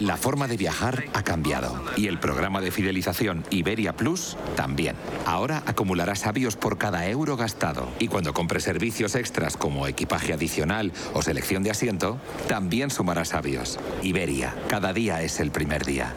La forma de viajar ha cambiado y el programa de fidelización Iberia Plus también. Ahora acumularás avios por cada euro gastado y cuando compres servicios extras como equipaje adicional o selección de asiento, también sumarás avios. Iberia, cada día es el primer día.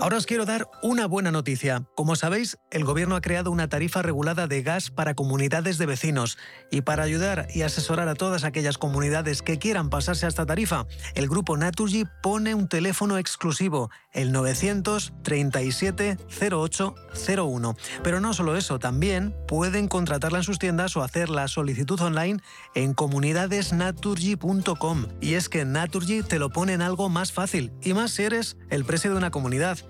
Ahora os quiero dar una buena noticia. Como sabéis, el gobierno ha creado una tarifa regulada de gas para comunidades de vecinos. Y para ayudar y asesorar a todas aquellas comunidades que quieran pasarse a esta tarifa, el grupo Naturgy pone un teléfono exclusivo, el 937 0801. Pero no solo eso, también pueden contratarla en sus tiendas o hacer la solicitud online en comunidadesnaturgy.com. Y es que Naturgy te lo pone en algo más fácil, y más si eres el precio de una comunidad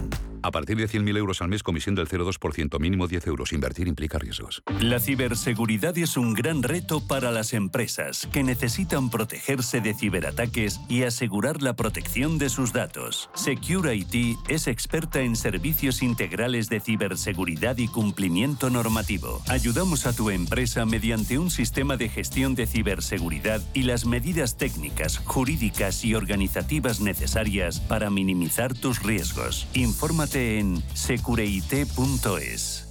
A partir de 100.000 euros al mes, comisión del 0,2%, mínimo 10 euros. Invertir implica riesgos. La ciberseguridad es un gran reto para las empresas que necesitan protegerse de ciberataques y asegurar la protección de sus datos. Secure IT es experta en servicios integrales de ciberseguridad y cumplimiento normativo. Ayudamos a tu empresa mediante un sistema de gestión de ciberseguridad y las medidas técnicas, jurídicas y organizativas necesarias para minimizar tus riesgos. Infórmate en secureit.es.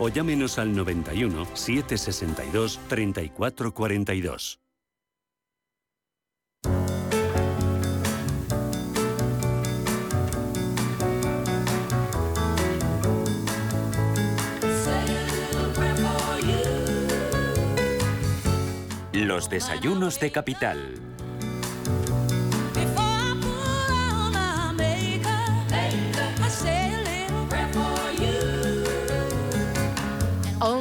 o llámenos al 91 762 3442. Los desayunos de capital.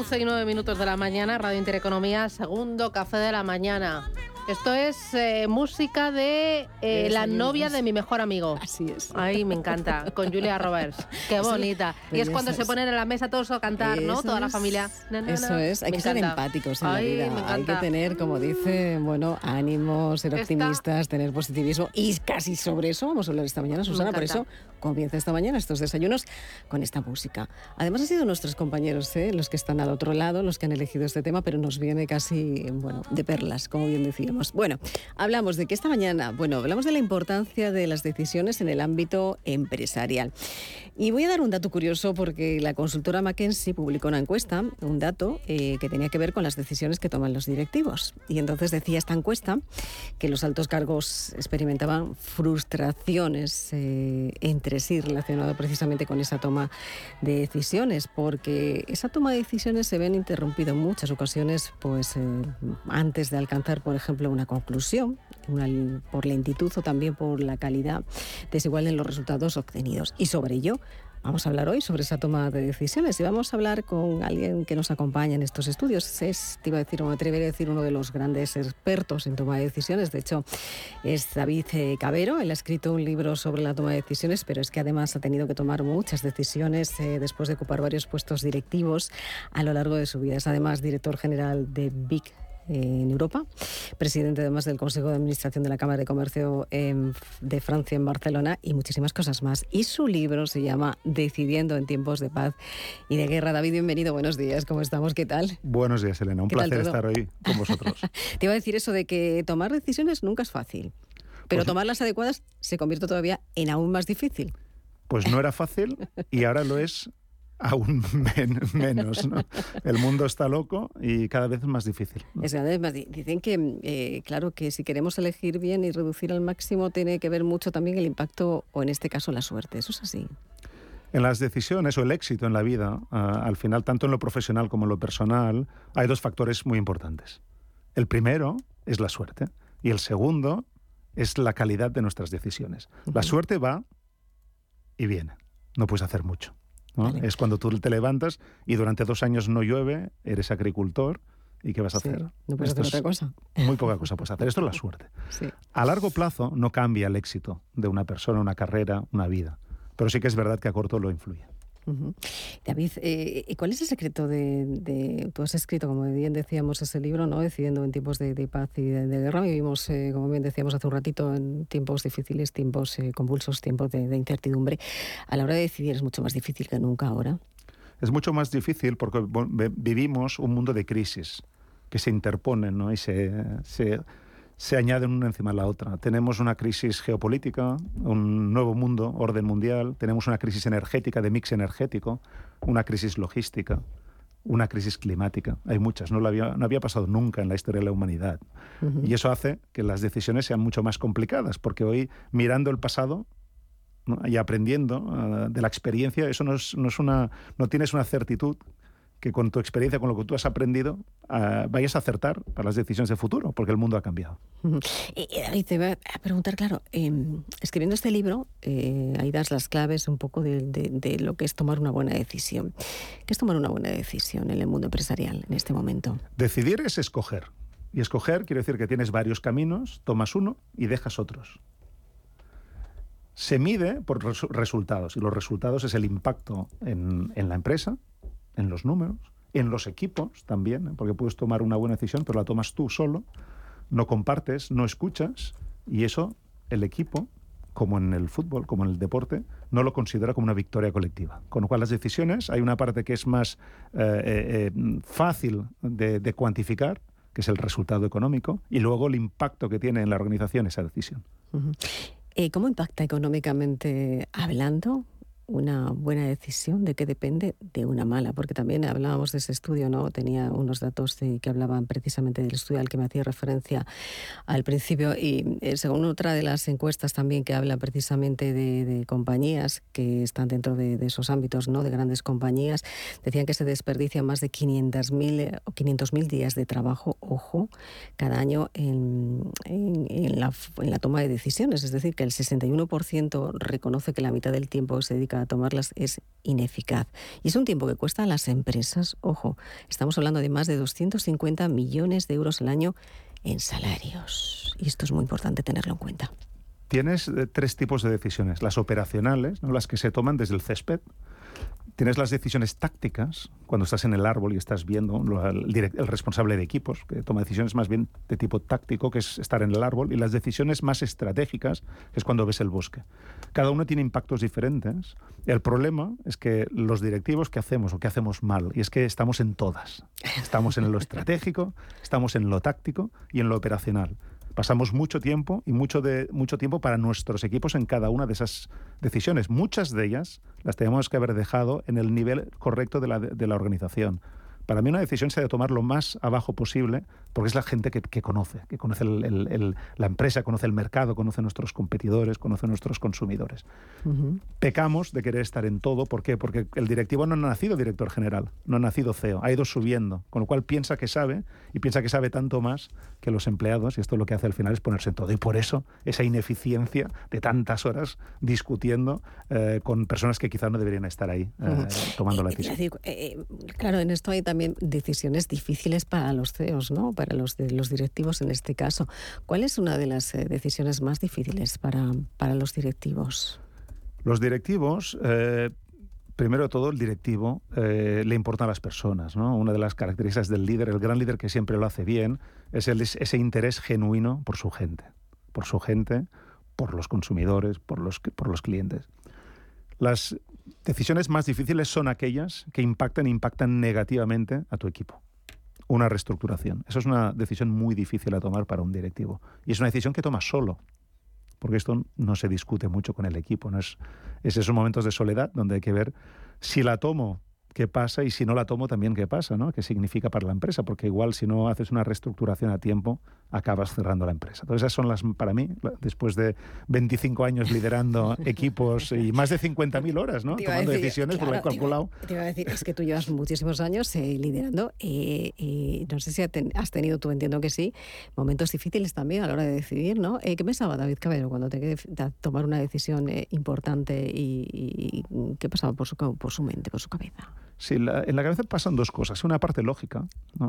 Once y nueve minutos de la mañana, Radio Intereconomía, segundo café de la mañana. Esto es eh, música de eh, la novia de mi mejor amigo. Así es. Ay, me encanta. Con Julia Roberts. Qué bonita. Y es cuando se ponen en la mesa todos a cantar, ¿no? Eso Toda la familia. Na, na, Eso es, hay Me que ser empáticos en Ay, la vida. me Hay que tener, como dice, bueno, ánimo, ser Esta- optimistas, tener positivismo. Y casi sobre eso vamos a hablar esta mañana, Susana. Por eso comienza esta mañana estos desayunos con esta música. Además, han sido nuestros compañeros ¿eh? los que están al otro lado, los que han elegido este tema, pero nos viene casi, bueno, de perlas, como bien decíamos. Bueno, hablamos de que esta mañana, bueno, hablamos de la importancia de las decisiones en el ámbito empresarial. Y voy a dar un dato curioso porque la consultora McKinsey publicó una encuesta, un dato eh, que tenía que ver con las decisiones que toman los directivos. Y entonces decía esta encuesta que los altos cargos experimentaban frustraciones eh, entre sí relacionado precisamente con esa toma de decisiones, porque esa toma de decisiones se ven interrumpido en muchas ocasiones, pues eh, antes de alcanzar, por ejemplo, una conclusión, por lentitud o también por la calidad desigual en los resultados obtenidos. Y sobre ello Vamos a hablar hoy sobre esa toma de decisiones y vamos a hablar con alguien que nos acompaña en estos estudios. Es, iba a decir, me atrevería a decir, uno de los grandes expertos en toma de decisiones. De hecho, es David eh, Cabero. Él ha escrito un libro sobre la toma de decisiones, pero es que además ha tenido que tomar muchas decisiones eh, después de ocupar varios puestos directivos a lo largo de su vida. Es además director general de Big en Europa, presidente además del Consejo de Administración de la Cámara de Comercio de Francia en Barcelona y muchísimas cosas más. Y su libro se llama Decidiendo en tiempos de paz y de guerra. David, bienvenido, buenos días, ¿cómo estamos? ¿Qué tal? Buenos días, Elena, un placer estar hoy con vosotros. Te iba a decir eso de que tomar decisiones nunca es fácil, pero pues tomarlas adecuadas se convierte todavía en aún más difícil. Pues no era fácil y ahora lo es aún menos. ¿no? El mundo está loco y cada vez es más difícil. Es más, dicen que, eh, claro, que si queremos elegir bien y reducir al máximo, tiene que ver mucho también el impacto o en este caso la suerte. ¿Eso es así? En las decisiones o el éxito en la vida, ah, al final, tanto en lo profesional como en lo personal, hay dos factores muy importantes. El primero es la suerte y el segundo es la calidad de nuestras decisiones. La suerte va y viene. No puedes hacer mucho. Es cuando tú te levantas y durante dos años no llueve, eres agricultor. ¿Y qué vas a hacer? No puedes hacer otra cosa. Muy poca cosa puedes hacer. Esto es la suerte. A largo plazo no cambia el éxito de una persona, una carrera, una vida. Pero sí que es verdad que a corto lo influye. David, eh, ¿y ¿cuál es el secreto de, Tú has escrito, como bien decíamos, ese libro, ¿no? Decidiendo en tiempos de, paz y de, guerra. Vivimos, eh, como bien decíamos hace un ratito, en tiempos difíciles, tiempos eh, convulsos, tiempos de, incertidumbre. A la hora de decidir es mucho más difícil que nunca ahora. Es mucho más difícil porque vivimos un mundo de crisis que se interponen ¿no? y se, se se añaden una encima de la otra. Tenemos una crisis geopolítica, un nuevo mundo, orden mundial, tenemos una crisis energética, de mix energético, una crisis logística, una crisis climática. Hay muchas, no, había, no había pasado nunca en la historia de la humanidad. Y eso hace que las decisiones sean mucho más complicadas, porque hoy, mirando el pasado, y aprendiendo ah, de la experiencia, eso no, es, no, es una, no tienes una certitud que con tu experiencia, con lo que tú has aprendido, ah, vayas a acertar para las decisiones de futuro, porque el mundo ha cambiado. Y, te voy a preguntar, claro, em, escribiendo este libro, eh, ahí das las claves un poco de, lo que es tomar una buena decisión. ¿Qué es tomar una buena decisión en el mundo empresarial en este momento? Decidir es escoger. Y escoger quiere decir que tienes varios caminos, tomas uno y dejas otros. Se mide por resultados y los resultados es el impacto en, en la empresa, en los números, en los equipos también, ¿eh? porque puedes tomar una buena decisión, pero la tomas tú solo, no compartes, no escuchas, y eso el equipo, como en el fútbol, como en el deporte, no lo considera como una victoria colectiva. Con lo cual las decisiones, hay una parte que es más eh, eh, fácil de, cuantificar, que es el resultado económico, y luego el impacto que tiene en la organización esa decisión. ¿Cómo impacta económicamente hablando una buena decisión, de qué depende de una mala, porque también hablábamos de ese estudio, ¿no? Tenía unos datos que hablaban precisamente del estudio al que me hacía referencia al principio y eh, según otra de las encuestas también que habla precisamente de, compañías que están dentro de, esos ámbitos, ¿no? De grandes compañías, decían que se desperdician más de 500.000 eh, o 500.000 días de trabajo, ojo, cada año en, la, en la toma de decisiones, es decir, que el 61% reconoce que la mitad del tiempo se dedica tomarlas es ineficaz. Y es un tiempo que cuesta a las empresas, ojo, estamos hablando de más de 250 millones de euros al año en salarios. Y esto es muy importante tenerlo en cuenta. Tienes eh, tres tipos de decisiones. Las operacionales, las que se toman desde el césped, Tienes las decisiones tácticas, cuando estás en el árbol y estás viendo el, responsable de equipos, que toma decisiones más bien de tipo táctico, que es estar en el árbol, y las decisiones más estratégicas, que es cuando ves el bosque. Cada uno tiene impactos diferentes. El problema es que los directivos, ¿qué hacemos o qué hacemos mal? Y es que estamos en todas. Estamos en lo estratégico, estamos en lo táctico y en lo operacional pasamos mucho tiempo y mucho, de, mucho tiempo para nuestros equipos en cada una de esas decisiones. Muchas de ellas las tenemos que haber dejado en el nivel correcto de la, de la organización Para mí una decisión se ha de tomar lo más abajo posible porque es la gente que, conoce, que conoce la empresa, conoce el mercado, conoce nuestros competidores, conoce nuestros consumidores. Pecamos de querer estar en todo. ¿Por qué? Porque el directivo no ha nacido director general, no ha nacido CEO, ha ido subiendo, con lo cual piensa que sabe y piensa que sabe tanto más que los empleados y esto lo que hace al final es ponerse en todo. Y por eso esa ineficiencia de tantas horas discutiendo eh, con personas que quizás no deberían estar ahí eh, tomando la decisión. Eh, claro, en esto hay también decisiones difíciles para los CEOs, ¿no? para los, los directivos en este caso. ¿Cuál es una de las decisiones más difíciles para, para los directivos? Los directivos primero de todo, el directivo eh, le importan las personas. ¿no? Una de las características del líder, el gran líder que siempre lo hace bien, es ese interés genuino por su gente. Por su gente, por los consumidores, por los, clientes. Las decisiones más difíciles son aquellas que impactan e impactan negativamente a tu equipo. Una reestructuración. Eso es una decisión muy difícil a tomar para un directivo. Y es una decisión que toma solo porque esto no se discute mucho con el equipo. ¿no? Es, es esos momentos de soledad donde hay que ver si la tomo qué pasa y si no la tomo también qué pasa, ¿no? ¿Qué significa para la empresa? Porque igual si no haces una reestructuración a tiempo, acabas cerrando la empresa. Entonces esas son las, para mí, después de 25 años liderando equipos y más de 50.000 horas, ¿no? Tomando decisiones, por lo he calculado. Te iba, a decir, es que tú llevas muchísimos años eh, liderando y, no sé si has tenido, tú entiendo que sí, momentos difíciles también a la hora de decidir, ¿no? Eh, ¿Qué pensaba David Cabello cuando te que tomar una decisión eh, importante y, qué pasaba por su, por su mente, por su cabeza? Sí, en la cabeza pasan dos cosas. Una parte lógica,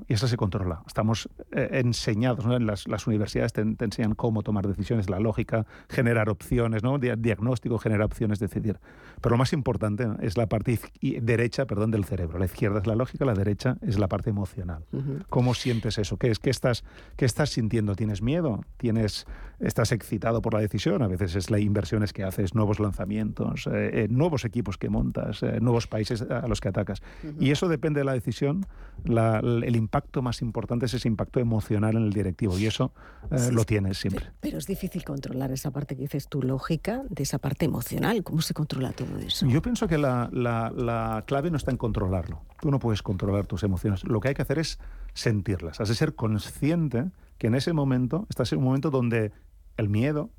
y esa se controla. Estamos eh, enseñados, en las, universidades te, enseñan cómo tomar decisiones, la lógica, generar opciones, ¿no? diagnóstico, generar opciones, decidir. Pero lo más importante es la parte derecha perdón, del cerebro. La izquierda es la lógica, la derecha es la parte emocional. ¿Cómo sientes eso? ¿Qué, es, qué, estás, ¿Qué estás sintiendo? ¿Tienes miedo? ¿Tienes, ¿Estás excitado por la decisión? A veces es las inversiones que haces, nuevos lanzamientos, eh, eh, nuevos equipos que montas, nuevos países a los que atacas. Y eso depende de la decisión. el impacto más importante es ese impacto emocional en el directivo y eso eh, lo tienes siempre. Pero, es difícil controlar esa parte que dices tu lógica de esa parte emocional. ¿Cómo se controla todo eso? Yo pienso que la, la clave no está en controlarlo. Tú no puedes controlar tus emociones. Lo que hay que hacer es sentirlas. Has de ser consciente que en ese momento estás en un momento donde el miedo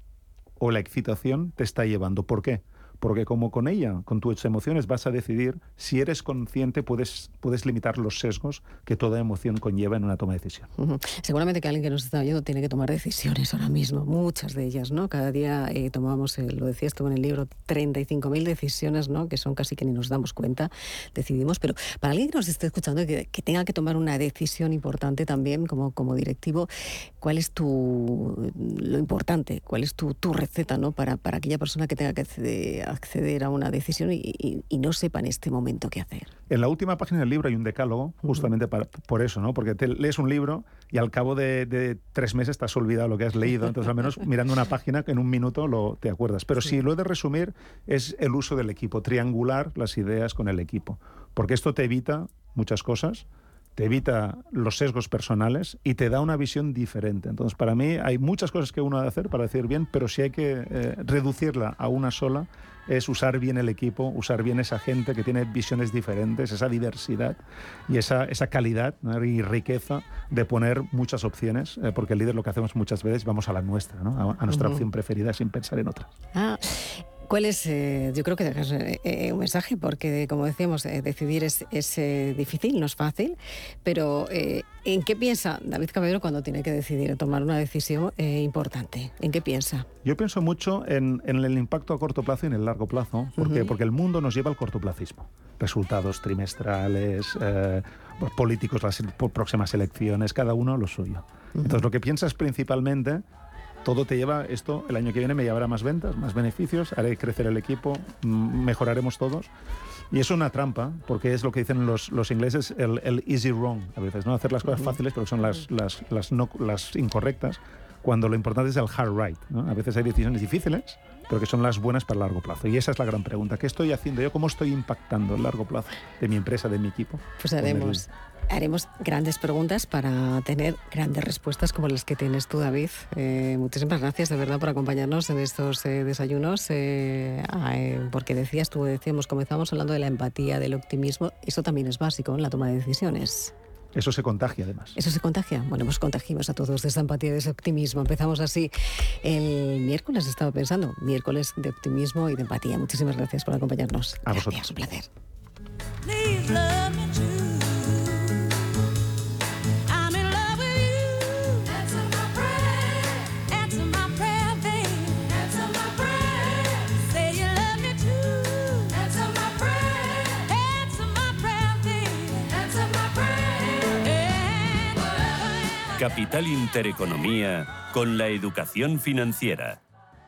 o la excitación te está llevando. ¿Por qué? Porque como con ella, con tus emociones, vas a decidir, si eres consciente, puedes, puedes limitar los sesgos que toda emoción conlleva en una toma de decisión. Seguramente que alguien que nos está oyendo tiene que tomar decisiones ahora mismo, muchas de ellas, ¿no? Cada día eh, tomamos, eh, lo decías tú en el libro, 35.000 decisiones, ¿no? Que son casi que ni nos damos cuenta, decidimos, pero para alguien que nos esté escuchando, que, que tenga que tomar una decisión importante también como, como directivo, ¿cuál es tu, lo importante, cuál es tu, tu receta, ¿no? Para, para aquella persona que tenga que acceder a una decisión y, no sepa en este momento qué hacer. En la última página del libro hay un decálogo, justamente por eso, ¿no? Porque te lees un libro y al cabo de, tres meses te has olvidado lo que has leído, entonces al menos mirando una página que en un minuto lo, te acuerdas. Pero si lo he de resumir, es el uso del equipo, triangular las ideas con el equipo, porque esto te evita muchas cosas te evita los sesgos personales y te da una visión diferente. Entonces, para mí hay muchas cosas que uno ha de hacer para decir bien, pero si hay que eh, reducirla a una sola, es usar bien el equipo, usar bien esa gente que tiene visiones diferentes, esa diversidad y esa, esa calidad y riqueza de poner muchas opciones, eh, porque el líder lo que hacemos muchas veces vamos a la nuestra, ¿no? a, nuestra opción preferida sin pensar en otra. Ah. ¿Cuál es, eh, yo creo que dejas eh, un mensaje, porque como decíamos, decidir es, es difícil, no es fácil, pero ¿en qué piensa David Caballero cuando tiene que decidir tomar una decisión importante? ¿En qué piensa? Yo pienso mucho en, el impacto a corto plazo y en el largo plazo, porque, porque el mundo nos lleva al cortoplacismo. Resultados trimestrales, eh, políticos, las próximas elecciones, cada uno lo suyo. Entonces lo que piensas principalmente todo te lleva esto, el año que viene me llevará más ventas, más beneficios, haré crecer el equipo, mejoraremos todos. Y es una trampa, porque es lo que dicen los, los ingleses, el, easy wrong, a veces, ¿no? Hacer las cosas fáciles, pero son las, las, las, no, las incorrectas cuando lo importante es el hard right. A veces hay decisiones difíciles, pero que son las buenas para el largo plazo. Y esa es la gran pregunta. ¿Qué estoy haciendo yo? ¿Cómo estoy impactando el largo plazo de mi empresa, de mi equipo? Pues haremos, haremos grandes preguntas para tener grandes respuestas como las que tienes tú, David. Eh, muchísimas gracias de verdad por acompañarnos en estos eh, desayunos, eh, porque decías tú, decíamos, comenzamos hablando de la empatía, del optimismo. Eso también es básico en la toma de decisiones. Eso se contagia además. Eso se contagia. Bueno, pues contagiamos a todos de esa empatía, de ese optimismo. Empezamos así. El miércoles estaba pensando, miércoles de optimismo y de empatía. Muchísimas gracias por acompañarnos. A vosotros. un placer. Capital Intereconomía con la educación financiera.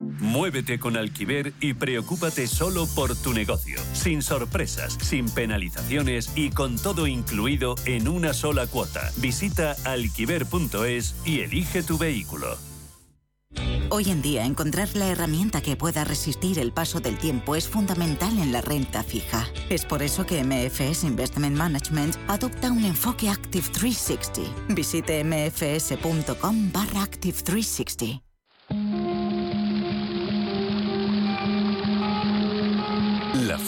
Muévete con Alquiver y preocúpate solo por tu negocio, sin sorpresas, sin penalizaciones y con todo incluido en una sola cuota. Visita alquiver.es y elige tu vehículo. Hoy en día encontrar la herramienta que pueda resistir el paso del tiempo es fundamental en la renta fija. Es por eso que MFS Investment Management adopta un enfoque Active 360. Visite mfs.com barra Active 360.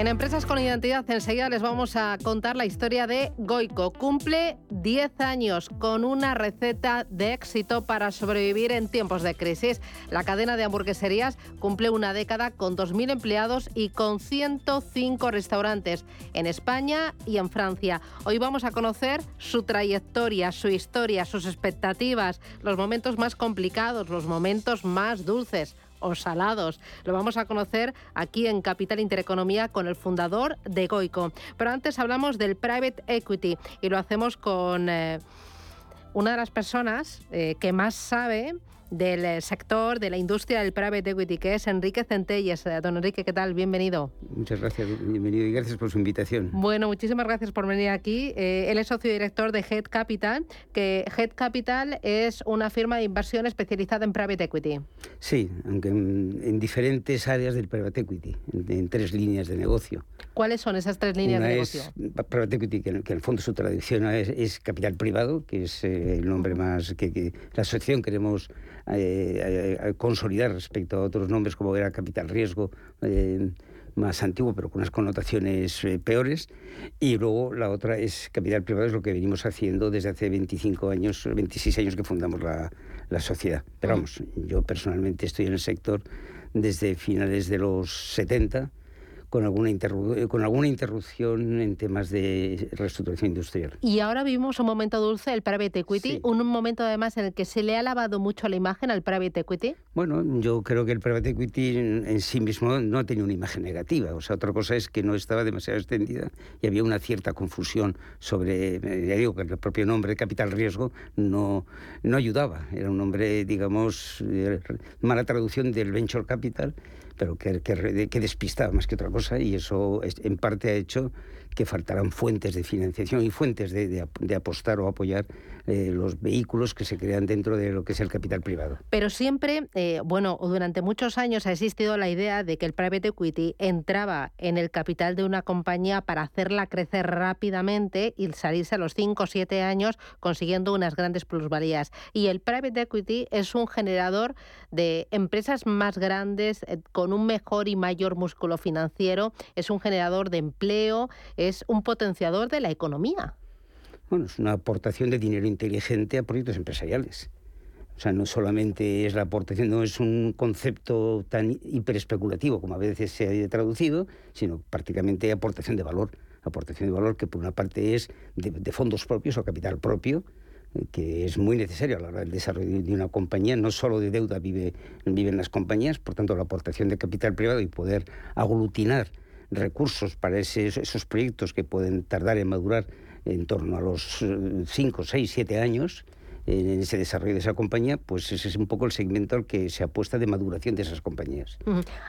En Empresas con Identidad enseguida les vamos a contar la historia de Goico. Cumple 10 años con una receta de éxito para sobrevivir en tiempos de crisis. La cadena de hamburgueserías cumple una década con 2.000 empleados y con 105 restaurantes en España y en Francia. Hoy vamos a conocer su trayectoria, su historia, sus expectativas, los momentos más complicados, los momentos más dulces o salados. Lo vamos a conocer aquí en Capital Intereconomía con el fundador de Goico. Pero antes hablamos del private equity y lo hacemos con eh, una de las personas eh, que más sabe del eh, sector, de la industria del private equity, que es Enrique Centelles. Eh, don Enrique, ¿qué tal? Bienvenido. Muchas gracias, bienvenido y gracias por su invitación. Bueno, muchísimas gracias por venir aquí. Eh, él es socio director de Head Capital, que Head Capital es una firma de inversión especializada en private equity. Sí, aunque en, diferentes áreas del private equity, en, tres líneas de negocio. ¿Cuáles son esas tres líneas de negocio? Es private equity, que, en el fondo su traducción es, capital privado, que es el nombre más que, que la asociación queremos eh, consolidar respecto a otros nombres como era Capital Riesgo, eh, más antiguo, pero con unas connotaciones eh, peores. Y luego la otra es Capital Privado, es lo que venimos haciendo desde hace 25 años, 26 años que fundamos la, la sociedad. Pero vamos, yo personalmente estoy en el sector desde finales de los 70 con alguna, con alguna interrupción en temas de reestructuración industrial. Y ahora vivimos un momento dulce del private equity, un momento además en el que se le ha lavado mucho la imagen al private equity. Bueno, yo creo que el private equity en, sí mismo no tenía una imagen negativa. O sea, otra cosa es que no estaba demasiado extendida y había una cierta confusión sobre, ya digo que el propio nombre capital riesgo no, no ayudaba. Era un nombre, digamos, mala traducción del venture capital pero que, que, que, despistaba más que otra cosa y eso en parte ha hecho que faltarán fuentes de financiación y fuentes de, apostar o apoyar eh, los vehículos que se crean dentro de lo que es el capital privado. Pero siempre, eh, bueno, durante muchos años ha existido la idea de que el private equity entraba en el capital de una compañía para hacerla crecer rápidamente y salirse a los 5 o 7 años consiguiendo unas grandes plusvalías. Y el private equity es un generador de empresas más grandes eh, con un mejor y mayor músculo financiero, es un generador de empleo, es un potenciador de la economía. Bueno, es una aportación de dinero inteligente a proyectos empresariales. O sea, no solamente es la aportación, no es un concepto tan hiperespeculativo como a veces se ha traducido, sino prácticamente aportación de valor. Aportación de valor que por una parte es de fondos propios o capital propio, que es muy necesario a la hora del desarrollo de una compañía. No solo de deuda vive, viven las compañías, por tanto la aportación de capital privado y poder aglutinar recursos para esos proyectos que pueden tardar en madurar en torno a los 5, 6, 7 años, en ese desarrollo de esa compañía, pues ese es un poco el segmento al que se apuesta de maduración de esas compañías.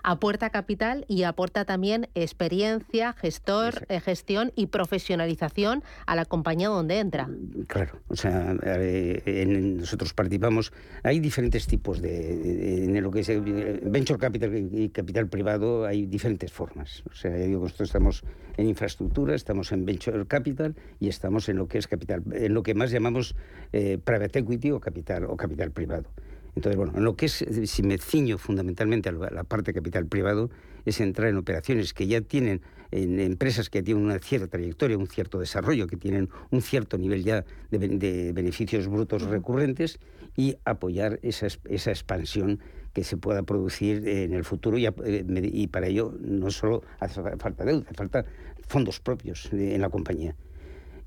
Aporta capital y aporta también experiencia, gestor, eh, gestión y profesionalización a la compañía donde entra. Claro, o sea, eh, nosotros participamos, hay diferentes tipos de, en lo que es venture capital y capital privado, hay diferentes formas. O sea, digo, nosotros estamos en infraestructura, estamos en venture capital y estamos en lo que es capital, en lo que más llamamos eh, private equity o capital o capital privado. Entonces, bueno, en lo que es, si me ciño fundamentalmente a la parte de capital privado, es entrar en operaciones que ya tienen, en empresas que tienen una cierta trayectoria, un cierto desarrollo, que tienen un cierto nivel ya de, beneficios brutos recurrentes y apoyar esa, esa expansión que se pueda producir en el futuro y, eh, y para ello no solo hace falta deuda, hace falta fondos propios en la compañía.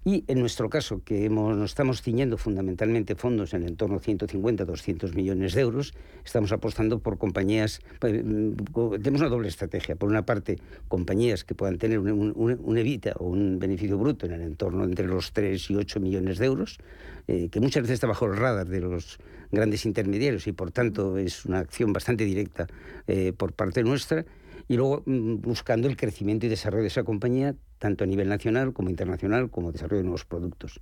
Y en nuestro caso, que hemos, nos estamos ciñendo fundamentalmente fondos en el entorno 150, 200 millones de euros, estamos apostando por compañías, pues, mm, tenemos una doble estrategia. Por una parte, compañías que puedan tener un, un, evita o un beneficio bruto en el entorno entre los 3 y 8 millones de euros, eh, que muchas veces está bajo el radar de los grandes intermediarios y por tanto es una acción bastante directa eh, por parte nuestra y luego mm, buscando el crecimiento y desarrollo de esa compañía, tanto a nivel nacional como internacional, como desarrollo de nuevos productos.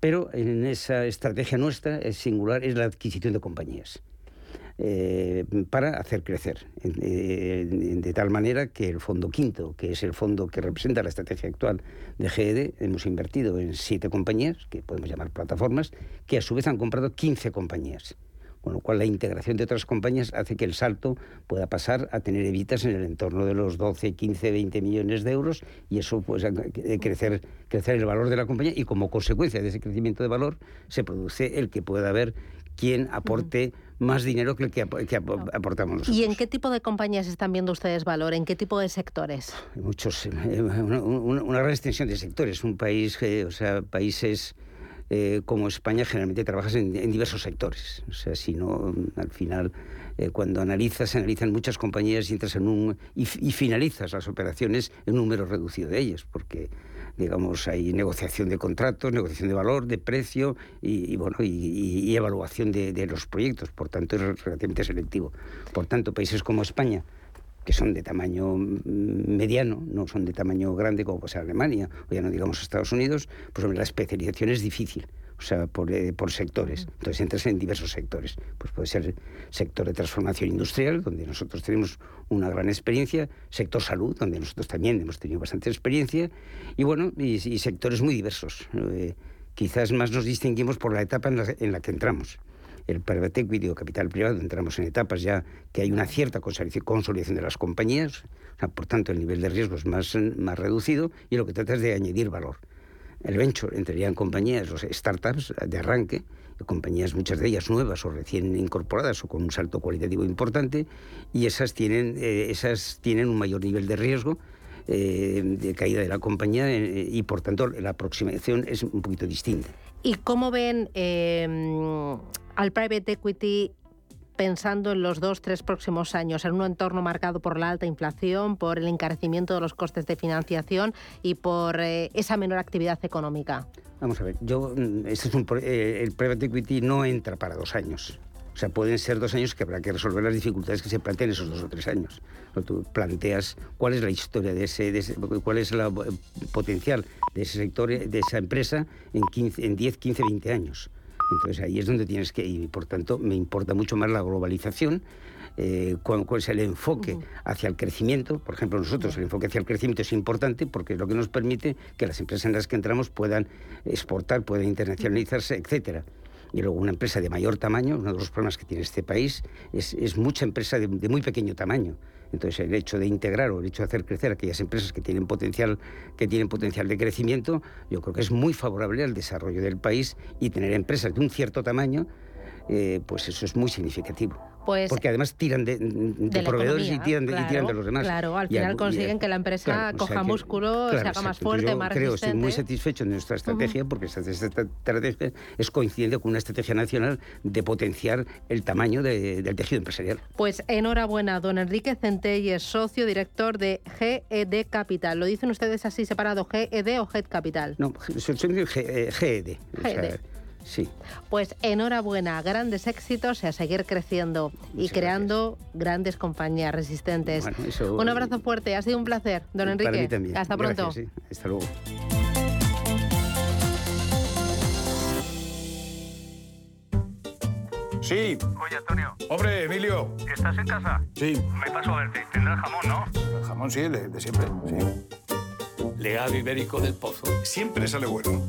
Pero en esa estrategia nuestra es singular, es la adquisición de compañías. Eh, para hacer crecer, eh, de tal manera que el fondo quinto, que es el fondo que representa la estrategia actual de GED, hemos invertido en siete compañías, que podemos llamar plataformas, que a su vez han comprado 15 compañías con lo cual la integración de otras compañías hace que el salto pueda pasar a tener evitas en el entorno de los 12, 15, 20 millones de euros y eso pues crecer, crecer el valor de la compañía y como consecuencia de ese crecimiento de valor se produce el que pueda haber quien aporte más dinero que el que, aportamos nosotros. ¿Y en qué tipo de compañías están viendo ustedes valor? ¿En qué tipo de sectores? Muchos, eh, una, una, gran extensión de sectores. Un país, o sea, países eh, como España generalmente trabajas en, diversos sectores. O sea, si no, al final, eh, cuando analizas, se analizan muchas compañías y entras en un. Y, finalizas las operaciones en un número reducido de ellas, porque digamos, hay negociación de contratos, negociación de valor, de precio y, bueno, y, evaluación de, de, los proyectos. Por tanto, es relativamente selectivo. Por tanto, países como España, que son de tamaño mediano, no son de tamaño grande como puede ser Alemania, o ya no digamos Estados Unidos, pues la especialización es difícil, o sea, por, eh, por sectores. Entonces entras en diversos sectores. Pues puede ser sector de transformación industrial, donde nosotros tenemos una gran experiencia, sector salud, donde nosotros también hemos tenido bastante experiencia, y bueno, y, sectores muy diversos. Eh, quizás más nos distinguimos por la etapa en la, en la que entramos el private equity o capital privado, entramos en etapas ya que hay una cierta consolidación de las compañías, por tanto el nivel de riesgo es más, más reducido y lo que trata es de añadir valor. El venture entraría en compañías, los startups de arranque, compañías muchas de ellas nuevas o recién incorporadas o con un salto cualitativo importante y esas tienen, eh, esas tienen un mayor nivel de riesgo eh, de caída de la compañía eh, y por tanto la aproximación es un poquito distinta. ¿Y cómo ven al private equity pensando en los dos, tres próximos años, en un entorno marcado por la alta inflación, por el encarecimiento de los costes de financiación y por eh, esa menor actividad económica? Vamos a ver, yo, mm, este es eh, el private equity no entra para dos años. O sea, pueden ser dos años que habrá que resolver las dificultades que se plantean esos dos o tres años. Tú planteas cuál es la historia de ese, cuál es el potencial de ese sector, de esa empresa en, 15, en 10, 15, 20 años. Entonces ahí es donde tienes que ir. Y por tanto, me importa mucho más la globalización eh, cuál, es el enfoque hacia el crecimiento. Por ejemplo, nosotros el enfoque hacia el crecimiento es importante porque es lo que nos permite que las empresas en las que entramos puedan exportar, puedan internacionalizarse, etcétera. Y luego una empresa de mayor tamaño, uno de los problemas que tiene este país es, mucha empresa de, muy pequeño tamaño. Entonces, el hecho de integrar o el hecho de hacer crecer aquellas empresas que tienen potencial, que tienen potencial de crecimiento, yo creo que es muy favorable al desarrollo del país y tener empresas de un cierto tamaño, eh, pues eso es muy significativo. Pues porque además tiran de, proveedores y, tiran de, los demás. Claro, al final consiguen que la empresa coja músculo, se haga más fuerte, más creo, resistente. Estoy muy satisfecho de nuestra estrategia, porque esta, estrategia es coincidente con una estrategia nacional de potenciar el tamaño del tejido empresarial. Pues enhorabuena, don Enrique Centelles, socio director de GED Capital. ¿Lo dicen ustedes así separado, GED o GED Capital? No, soy GED. GED. Sí. Pues enhorabuena, grandes éxitos y a seguir creciendo y creando grandes compañías resistentes. un abrazo fuerte, ha sido un placer, don Enrique. Hasta pronto. Hasta luego. Sí. Oye, Antonio. Hombre, Emilio. ¿Estás en casa? Sí. Me paso a verte. Tendrás jamón, ¿no? El jamón sí, de, de siempre, sí. Legado ibérico del pozo. Siempre sale bueno.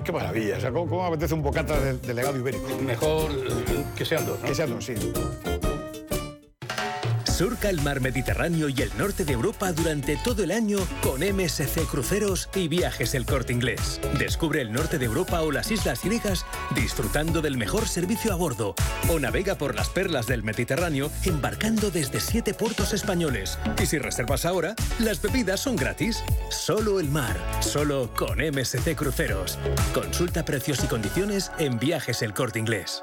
Qué, maravilla. O sea, ¿cómo, apetece un bocata de, legado ibérico? Mejor que sean dos, ¿no? Que sean dos, sí. Surca el mar Mediterráneo y el norte de Europa durante todo el año con MSC Cruceros y Viajes El Corte Inglés. Descubre el norte de Europa o las islas griegas disfrutando del mejor servicio a bordo. O navega por las perlas del Mediterráneo embarcando desde siete puertos españoles. Y si reservas ahora, las bebidas son gratis. Solo el mar, solo con MSC Cruceros. Consulta precios y condiciones en Viajes El Corte Inglés.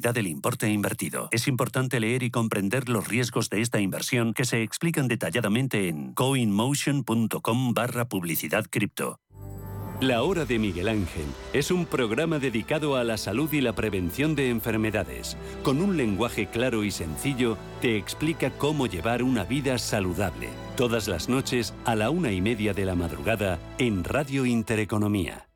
del importe invertido. Es importante leer y comprender los riesgos de esta inversión que se explican detalladamente en coinmotion.com barra publicidad cripto. La Hora de Miguel Ángel es un programa dedicado a la salud y la prevención de enfermedades. Con un lenguaje claro y sencillo, te explica cómo llevar una vida saludable. Todas las noches a la una y media de la madrugada en Radio Intereconomía.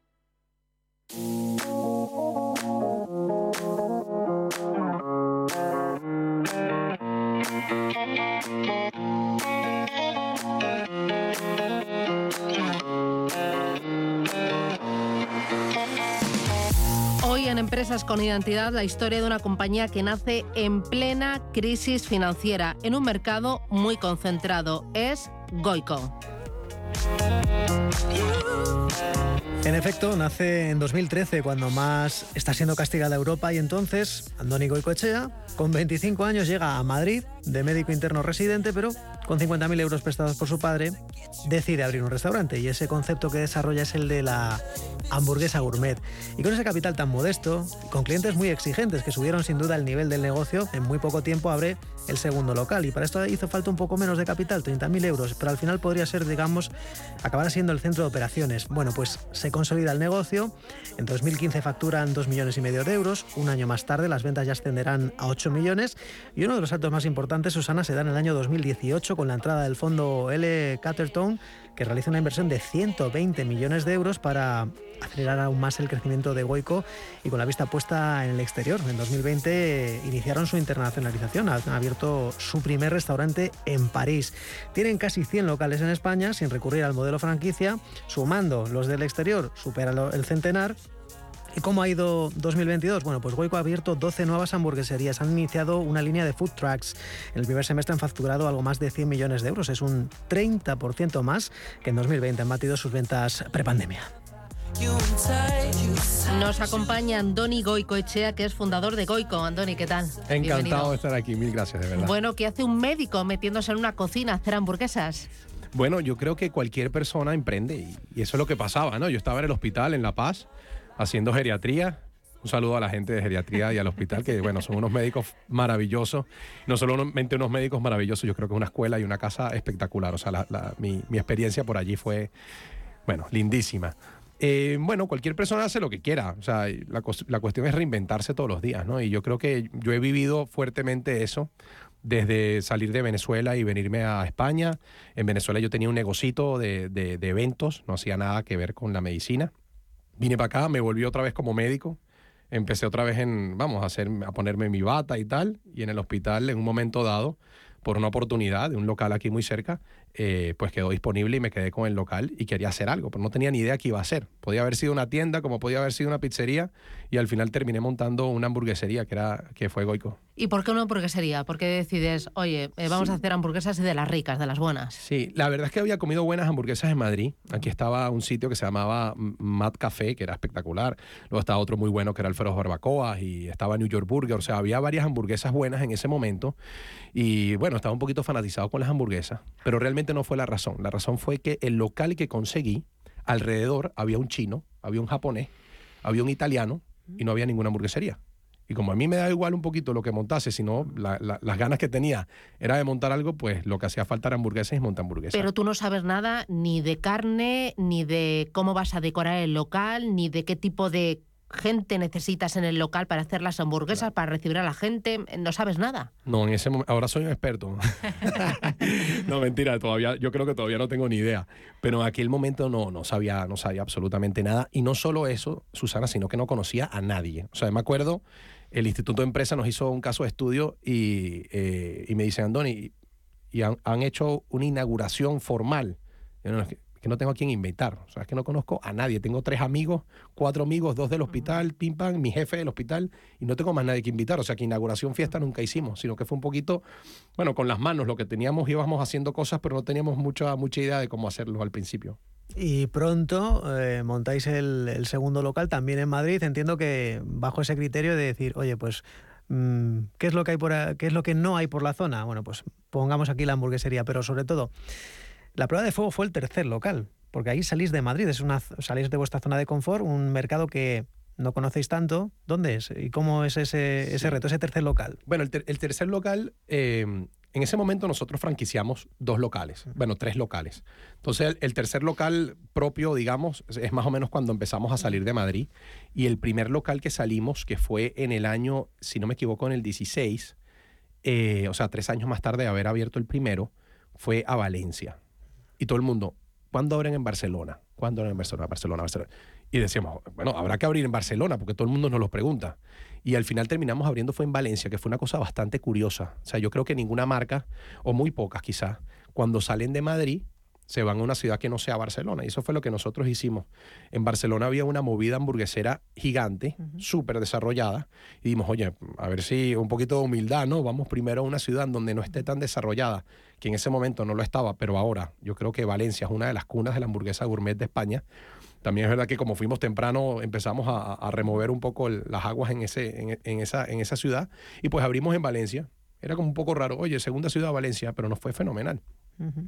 Con Identidad la historia de una compañía que nace en plena crisis financiera en un mercado muy concentrado. Es Goico. En efecto, nace en 2013, cuando más está siendo castigada Europa, y entonces Andoni Goicoechea, con 25 años, llega a Madrid de médico interno residente, pero con 50.000 euros prestados por su padre, decide abrir un restaurante y ese concepto que desarrolla es el de la hamburguesa gourmet. Y con ese capital tan modesto, con clientes muy exigentes que subieron sin duda el nivel del negocio, en muy poco tiempo abre el segundo local. Y para esto hizo falta un poco menos de capital, 30.000 euros, pero al final podría ser, digamos, acabar siendo el centro de operaciones. Bueno, pues se consolida el negocio. En 2015 facturan 2 millones y medio de euros. Un año más tarde las ventas ya ascenderán a 8 millones. Y uno de los saltos más importantes, Susana, se da en el año 2018 con la entrada del fondo L. Caterton, que realiza una inversión de 120 millones de euros para acelerar aún más el crecimiento de Goico y con la vista puesta en el exterior. En 2020 iniciaron su internacionalización, han abierto su primer restaurante en París. Tienen casi 100 locales en España sin recurrir al modelo franquicia, sumando los del exterior, supera el centenar ¿Y cómo ha ido 2022? Bueno, pues Goico ha abierto 12 nuevas hamburgueserías, han iniciado una línea de food trucks. En el primer semestre han facturado algo más de 100 millones de euros, es un 30% más que en 2020 han batido sus ventas prepandemia. Nos acompaña Andoni Goicoechea, que es fundador de Goico. Andoni, ¿qué tal? Encantado Bienvenido. de estar aquí, mil gracias, de verdad. Bueno, ¿qué hace un médico metiéndose en una cocina a hacer hamburguesas? Bueno, yo creo que cualquier persona emprende y, eso es lo que pasaba, ¿no? Yo estaba en el hospital en La Paz haciendo geriatría. Un saludo a la gente de geriatría y al hospital, que bueno, son unos médicos maravillosos. No solamente unos médicos maravillosos, yo creo que una escuela y una casa espectacular. O sea, la- la- mi, mi experiencia por allí fue, bueno, lindísima. Eh, bueno, cualquier persona hace lo que quiera. O sea, la, cuestión es reinventarse todos los días, ¿no? Y yo creo que yo he vivido fuertemente eso desde salir de Venezuela y venirme a España. En Venezuela yo tenía un negocito de, de- de eventos, no hacía nada que ver con la medicina. Vine para acá, me volví otra vez como médico. Empecé otra vez en, vamos, a, hacer, a ponerme mi bata y tal. Y en el hospital, en un momento dado, por una oportunidad de un local aquí muy cerca, eh, pues quedó disponible y me quedé con el local y quería hacer algo, pero no tenía ni idea qué iba a hacer. Podía haber sido una tienda, como podía haber sido una pizzería, y al final terminé montando una hamburguesería que, era, que fue Goico. ¿Y por qué una hamburguesería? ¿Por qué decides, oye, eh, vamos Sí. a hacer hamburguesas de las ricas, de las buenas? Sí, la verdad es que había comido buenas hamburguesas en Madrid. Aquí estaba un sitio que se llamaba Mad Café, que era espectacular. Luego estaba otro muy bueno que era Alfredo Barbacoa y estaba New York Burger. O sea, había varias hamburguesas buenas en ese momento. Y bueno, estaba un poquito fanatizado con las hamburguesas, pero realmente no fue la razón. La razón fue que el local que conseguí, alrededor había un chino, había un japonés, había un italiano y no había ninguna hamburguesería. Y como a mí me da igual un poquito lo que montase, sino la- la- las ganas que tenía era de montar algo, pues lo que hacía falta era hamburguesas y montar hamburguesas. Pero tú no sabes nada ni de carne, ni de cómo vas a decorar el local, ni de qué tipo de gente necesitas en el local para hacer las hamburguesas, para recibir a la gente. No sabes nada. No, en ese momento, ahora soy un experto. no, mentira, todavía, yo creo que todavía no tengo ni idea. Pero en aquel momento no, no sabía, no sabía absolutamente nada. Y no solo eso, Susana, sino que no conocía a nadie. O sea, me acuerdo, el Instituto de Empresa nos hizo un caso de estudio y, eh, y me dicen, Andoni, y han, han hecho una inauguración formal. Yo, no, es que, que no tengo a quién invitar. O sea, es que no conozco a nadie. Tengo tres amigos, cuatro amigos, dos del hospital, pim pam, mi jefe del hospital, y no tengo más nadie que invitar. O sea, que inauguración fiesta nunca hicimos, sino que fue un poquito, bueno, con las manos, lo que teníamos, íbamos haciendo cosas, pero no teníamos mucha, mucha idea de cómo hacerlo al principio. Y pronto eh, montáis el, el segundo local también en Madrid. Entiendo que bajo ese criterio de decir, oye, pues, mm, ¿qué es lo que hay por qué es lo que no hay por la zona? Bueno, pues pongamos aquí la hamburguesería, pero sobre todo, la prueba de fuego fue el tercer local, porque ahí salís de Madrid, es una, salís de vuestra zona de confort, un mercado que no conocéis tanto. ¿Dónde es? ¿Y cómo es ese, ese reto, ese tercer local? Bueno, el, ter- el tercer local, eh, en ese momento nosotros franquiciamos dos locales, bueno, tres locales. Entonces, el, el tercer local propio, digamos, es- es más o menos cuando empezamos a salir de Madrid. Y el primer local que salimos, que fue en el año, si no me equivoco, en el 16, eh, o sea, tres años más tarde de haber abierto el primero, fue a Valencia. Y todo el mundo, ¿cuándo abren en Barcelona? ¿Cuándo abren en Barcelona? Barcelona, Barcelona. Y decíamos, bueno, habrá que abrir en Barcelona, porque todo el mundo nos lo pregunta. Y al final terminamos abriendo fue en Valencia, que fue una cosa bastante curiosa. O sea, yo creo que ninguna marca, o muy pocas quizás, cuando salen de Madrid, se van a una ciudad que no sea Barcelona. Y eso fue lo que nosotros hicimos. En Barcelona había una movida hamburguesera gigante, súper desarrollada. Y dijimos, oye, a ver si un poquito de humildad, ¿no? Vamos primero a una ciudad donde no esté tan desarrollada, que en ese momento no lo estaba, pero ahora yo creo que Valencia es una de las cunas de la hamburguesa gourmet de España. También es verdad que como fuimos temprano, empezamos a, a remover un poco el- las aguas en, ese, en, en esa, en esa ciudad. Y pues abrimos en Valencia. Era como un poco raro, oye, segunda ciudad Valencia, pero nos fue fenomenal.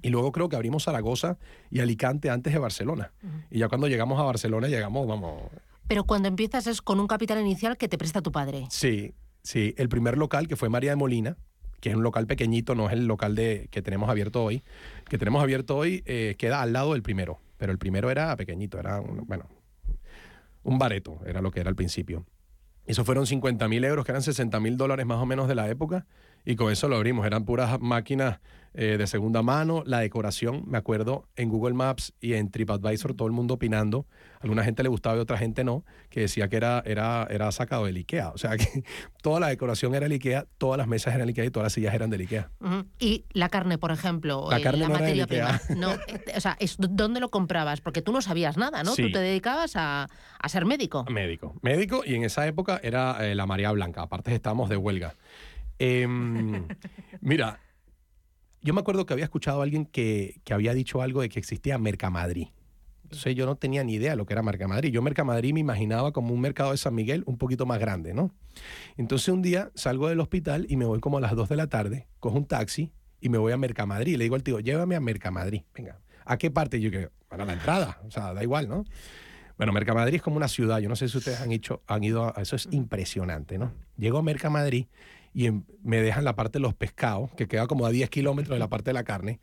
Y luego creo que abrimos Zaragoza y Alicante antes de Barcelona. Y ya cuando llegamos a Barcelona, llegamos, vamos, Pero cuando empiezas es con un capital inicial que te presta tu padre. Sí, sí. El primer local, que fue María de Molina, que es un local pequeñito, no es el local de, que tenemos abierto hoy. Que tenemos abierto hoy eh, queda al lado del primero. Pero el primero era pequeñito, era, un- bueno, un bareto, era lo que era al principio. Eso fueron 50 mil euros, que eran 60 mil dólares más o menos de la época. Y con eso lo abrimos. Eran puras máquinas eh, de segunda mano. La decoración, me acuerdo, en Google Maps y en TripAdvisor, todo el mundo opinando. A alguna gente le gustaba y otra gente no, que decía que era, era, era sacado del IKEA. O sea, que toda la decoración era del IKEA, todas las mesas eran del IKEA y todas las sillas eran del IKEA. Ujú. Y la carne, por ejemplo, La eh, carne la no era de materia prima. No, eh, o sea, es- ¿dónde lo comprabas? Porque tú no sabías nada, ¿no? Sí. Tú te dedicabas a, a ser médico. Médico. Médico, y en esa época era eh, la María Blanca. Aparte estábamos de huelga. Em, mira, yo me acuerdo que había escuchado a alguien que, que había dicho algo de que existía Mercamadrid. Entonces yo no tenía ni idea de lo que era Mercamadrid. Yo Mercamadrid me imaginaba como un mercado de San Miguel un poquito más grande, ¿no? Entonces un día salgo del hospital y me voy como a las 2 de la tarde, cojo un taxi y me voy a Mercamadrid. Le digo al tío, llévame a Mercamadrid. Venga, ¿a qué parte? Yo que, para la entrada, o sea, da igual, ¿no? Bueno, Mercamadrid es como una ciudad. Yo no sé si ustedes han, hecho, han ido a eso. Es impresionante, ¿no? Llego a Mercamadrid y en- me dejan la parte de los pescados, que queda como a 10 kilómetros de la parte de la carne.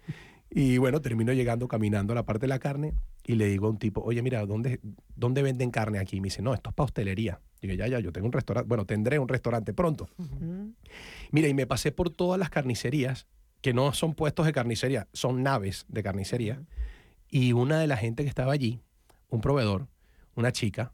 Y bueno, termino llegando caminando a la parte de la carne y le digo a un tipo, oye, mira, ¿dónde, ¿dónde venden carne aquí? Y me dice, no, esto es para hostelería. Digo, ya, ya, yo tengo un restaurante, bueno, tendré un restaurante pronto. Mira, y me pasé por todas las carnicerías, que no son puestos de carnicería, son naves de carnicería. Y una de la gente que estaba allí, un proveedor, una chica,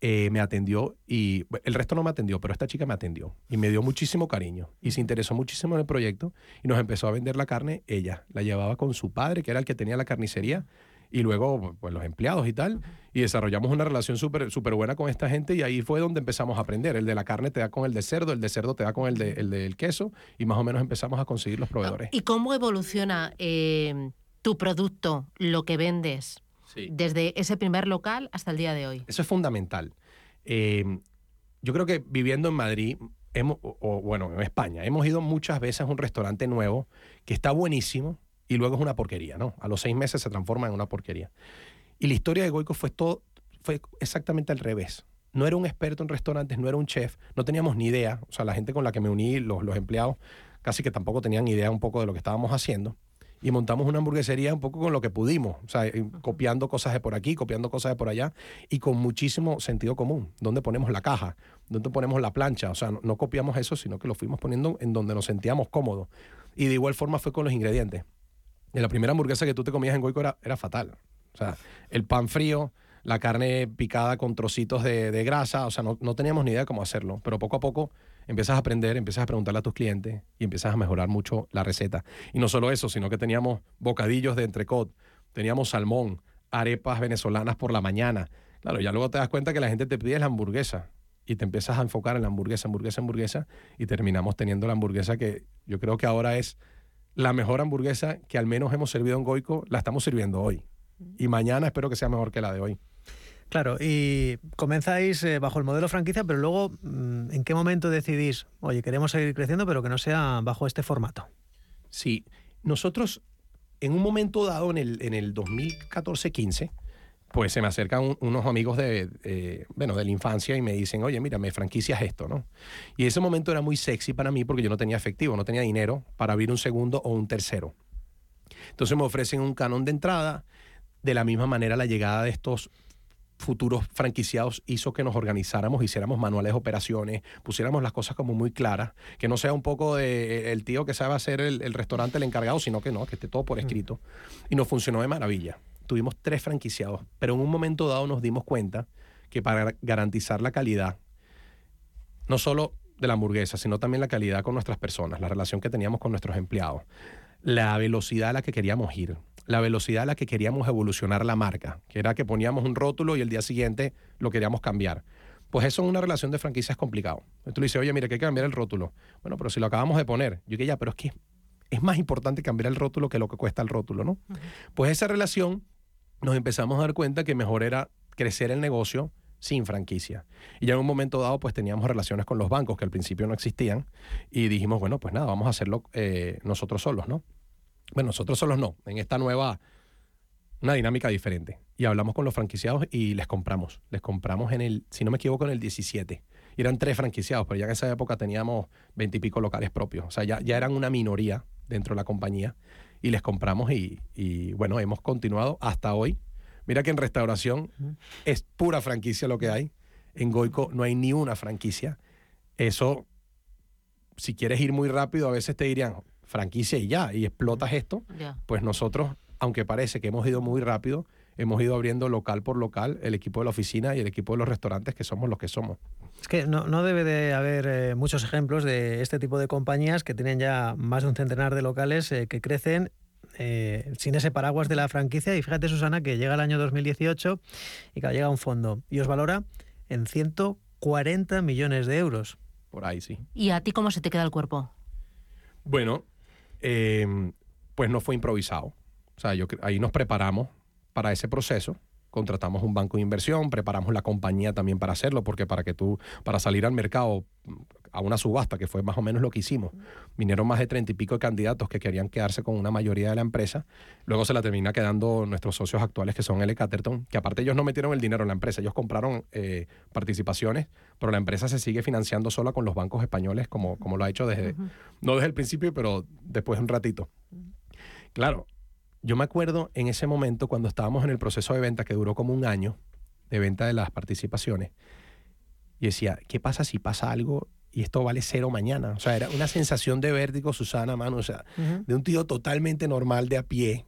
eh, me atendió y el resto no me atendió, pero esta chica me atendió y me dio muchísimo cariño y se interesó muchísimo en el proyecto y nos empezó a vender la carne ella. La llevaba con su padre, que era el que tenía la carnicería, y luego pues, los empleados y tal. Y desarrollamos una relación súper súper buena con esta gente y ahí fue donde empezamos a aprender. El de la carne te da con el de cerdo, el de cerdo te da con el, de- el del queso y más o menos empezamos a conseguir los proveedores. ¿Y cómo evoluciona eh, tu producto, lo que vendes, desde ese primer local hasta el día de hoy? Eso es fundamental. Eh, yo creo que viviendo en Madrid, hemos, o, bueno, en España, hemos ido muchas veces a un restaurante nuevo que está buenísimo y luego es una porquería, ¿no? A los seis meses se transforma en una porquería. Y la historia de Goico fue todo, fue exactamente al revés. No era un experto en restaurantes, no era un chef, no teníamos ni idea. O sea, la gente con la que me uní, los, los empleados, casi que tampoco tenían idea un poco de lo que estábamos haciendo. Y montamos una hamburguesería un poco con lo que pudimos, o sea, copiando cosas de por aquí, copiando cosas de por allá y con muchísimo sentido común. ¿Dónde ponemos la caja? ¿Dónde ponemos la plancha? O sea, no, no copiamos eso, sino que lo fuimos poniendo en donde nos sentíamos cómodos. Y de igual forma fue con los ingredientes. Y la primera hamburguesa que tú te comías en Goico era, era fatal. O sea, el pan frío, la carne picada con trocitos de, de grasa, o sea, no, no teníamos ni idea de cómo hacerlo. Pero poco a poco empiezas a aprender, empiezas a preguntarle a tus clientes y empiezas a mejorar mucho la receta. Y no solo eso, sino que teníamos bocadillos de entrecot, teníamos salmón, arepas venezolanas por la mañana. Claro, ya luego te das cuenta que la gente te pide la hamburguesa y te empiezas a enfocar en la hamburguesa, hamburguesa, hamburguesa y terminamos teniendo la hamburguesa que yo creo que ahora es la mejor hamburguesa que al menos hemos servido en Goico, la estamos sirviendo hoy. Y mañana espero que sea mejor que la de hoy. Claro, y comenzáis eh, bajo el modelo franquicia, pero luego, mm, ¿en qué momento decidís, oye, queremos seguir creciendo, pero que no sea bajo este formato? Sí, nosotros en un momento dado, en el, en el 2014-15, pues se me acercan un- unos amigos de, eh, bueno, de la infancia y me dicen, oye, mira, me franquicias esto, ¿no? Y ese momento era muy sexy para mí porque yo no tenía efectivo, no tenía dinero para abrir un segundo o un tercero. Entonces me ofrecen un canon de entrada. De la misma manera, la llegada de estos futuros franquiciados hizo que nos organizáramos, hiciéramos manuales de operaciones, pusiéramos las cosas como muy claras, que no sea un poco de eh, el tío que sabe hacer el, el restaurante el encargado, sino que no, que esté todo por escrito. Y nos funcionó de maravilla. Tuvimos tres franquiciados, pero en un momento dado nos dimos cuenta que para garantizar la calidad, no solo de la hamburguesa, sino también la calidad con nuestras personas, la relación que teníamos con nuestros empleados, la velocidad a la que queríamos ir, la velocidad a la que queríamos evolucionar la marca, que era que poníamos un rótulo y el día siguiente lo queríamos cambiar. Pues eso en una relación de franquicia es complicado. Entonces tú le dices, oye, mira, que hay que cambiar el rótulo. Bueno, pero si lo acabamos de poner. Yo que ya, pero es que es más importante cambiar el rótulo que lo que cuesta el rótulo, ¿no? Pues esa relación nos empezamos a dar cuenta que mejor era crecer el negocio sin franquicia. Y ya en un momento dado, pues teníamos relaciones con los bancos que al principio no existían y dijimos, bueno, pues nada, vamos a hacerlo eh, nosotros solos, ¿no? Bueno, nosotros solos no, en esta nueva, una dinámica diferente. Y hablamos con los franquiciados y les compramos. Les compramos en el, si no me equivoco, en el 17. Y eran tres franquiciados, pero ya en esa época teníamos veintipico locales propios. O sea, ya, ya eran una minoría dentro de la compañía y les compramos y, y, bueno, hemos continuado hasta hoy. Mira que en restauración es pura franquicia lo que hay. En Goico no hay ni una franquicia. Eso, si quieres ir muy rápido, a veces te dirían franquicia y ya, y explotas esto. Pues nosotros, aunque parece que hemos ido muy rápido, hemos ido abriendo local por local el equipo de la oficina y el equipo de los restaurantes que somos los que somos. Es que no, no debe de haber eh, muchos ejemplos de este tipo de compañías que tienen ya más de un centenar de locales eh, que crecen eh, sin ese paraguas de la franquicia. Y fíjate, Susana, que llega el año 2018 y que llega un fondo y os valora en 140 millones de euros. Por ahí sí. ¿Y a ti cómo se te queda el cuerpo? Bueno, eh, pues no fue improvisado. O sea, yo, ahí nos preparamos para ese proceso contratamos un banco de inversión, preparamos la compañía también para hacerlo, porque para que tú, para salir al mercado a una subasta, que fue más o menos lo que hicimos, vinieron más de treinta y pico de candidatos que querían quedarse con una mayoría de la empresa, luego se la termina quedando nuestros socios actuales, que son L. Catterton, que aparte ellos no metieron el dinero en la empresa, ellos compraron eh, participaciones, pero la empresa se sigue financiando sola con los bancos españoles, como, como lo ha hecho desde, no desde el principio, pero después de un ratito. Claro, yo me acuerdo en ese momento cuando estábamos en el proceso de venta que duró como un año de venta de las participaciones. Y decía, ¿qué pasa si pasa algo y esto vale cero mañana? O sea, era una sensación de vértigo, Susana, mano, o sea, de un tío totalmente normal de a pie,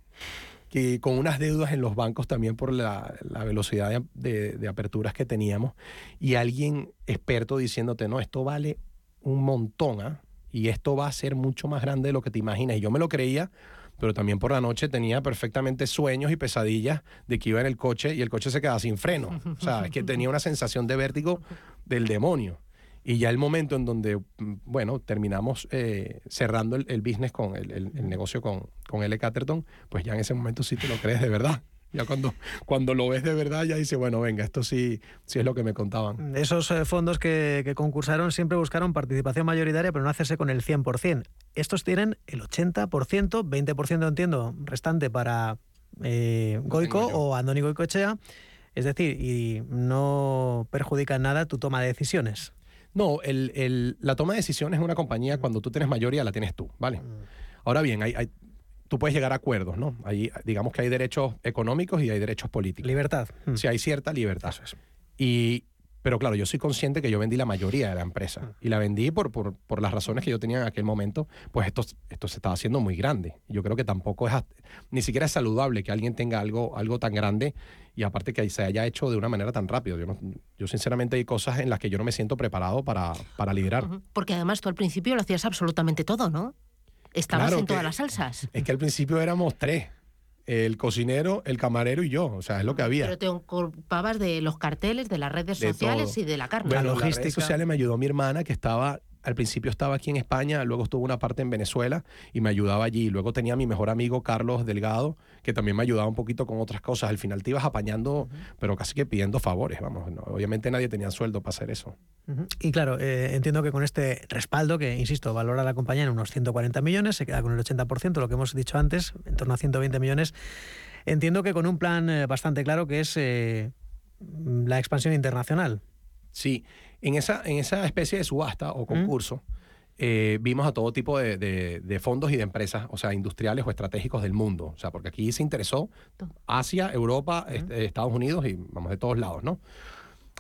que con unas deudas en los bancos también por la, la velocidad de, de- aperturas que teníamos, y alguien experto diciéndote, no, esto vale un montón, ¿ah? y esto va a ser mucho más grande de lo que te imaginas. Y yo me lo creía, pero también por la noche tenía perfectamente sueños y pesadillas de que iba en el coche y el coche se quedaba sin freno. O sea, es que tenía una sensación de vértigo del demonio. Y ya el momento en donde, mm, bueno, terminamos eh, cerrando el, el business con el, el- el negocio con, con L. Catterton, pues ya en ese momento sí te lo crees de verdad. Ya cuando, cuando lo ves de verdad, ya dices, bueno, venga, esto sí, sí es lo que me contaban. Esos eh, fondos que, que concursaron siempre buscaron participación mayoritaria, pero no hacerse con el 100%. Estos tienen el 80%, 20% entiendo, restante para eh, Goico o Andoni Goicoechea. Es decir, y no perjudica en nada tu toma de decisiones. No, el- el- la toma de decisiones en una compañía, cuando tú tienes mayoría, la tienes tú, ¿vale? Ahora bien, hay, hay- tú puedes llegar a acuerdos, ¿no? Hay, digamos que hay derechos económicos y hay derechos políticos. Libertad. Sí, hay cierta libertad. Y, pero claro, yo soy consciente que yo vendí la mayoría de la empresa. Y la vendí por, por, por las razones que yo tenía en aquel momento. Pues esto, esto se estaba haciendo muy grande. Yo creo que tampoco es, ni siquiera es saludable que alguien tenga algo, algo tan grande y aparte que se haya hecho de una manera tan rápido. Yo, no- yo sinceramente hay cosas en las que yo no me siento preparado para, para liderar. Porque además tú al principio lo hacías absolutamente todo, ¿no? Estabas Claro en que- todas las salsas. Es que al principio éramos tres. El cocinero, el camarero y yo. O sea, es lo que había. Pero te ocupabas de los carteles, de las redes De sociales todo. y de la carne. Bueno, las redes sociales me ayudó mi hermana que estaba, al principio estaba aquí en España, luego estuvo una parte en Venezuela y me ayudaba allí. Luego tenía a mi mejor amigo Carlos Delgado, que también me ayudaba un poquito con otras cosas. Al final te ibas apañando, pero casi que pidiendo favores, vamos. no, obviamente nadie tenía sueldo para hacer eso. Y claro, eh, entiendo que con este respaldo, que insisto, valora la compañía en unos 140 millones, se queda con el 80%, lo que hemos dicho antes, en torno a 120 millones. Entiendo que con un plan eh, bastante claro que es eh, la expansión internacional. Sí, en esa, en esa especie de subasta o concurso eh, vimos a todo tipo de, de- de fondos y de empresas, o sea, industriales o estratégicos del mundo. O sea, porque aquí se interesó Asia, Europa, este, Estados Unidos y vamos de todos lados, ¿no?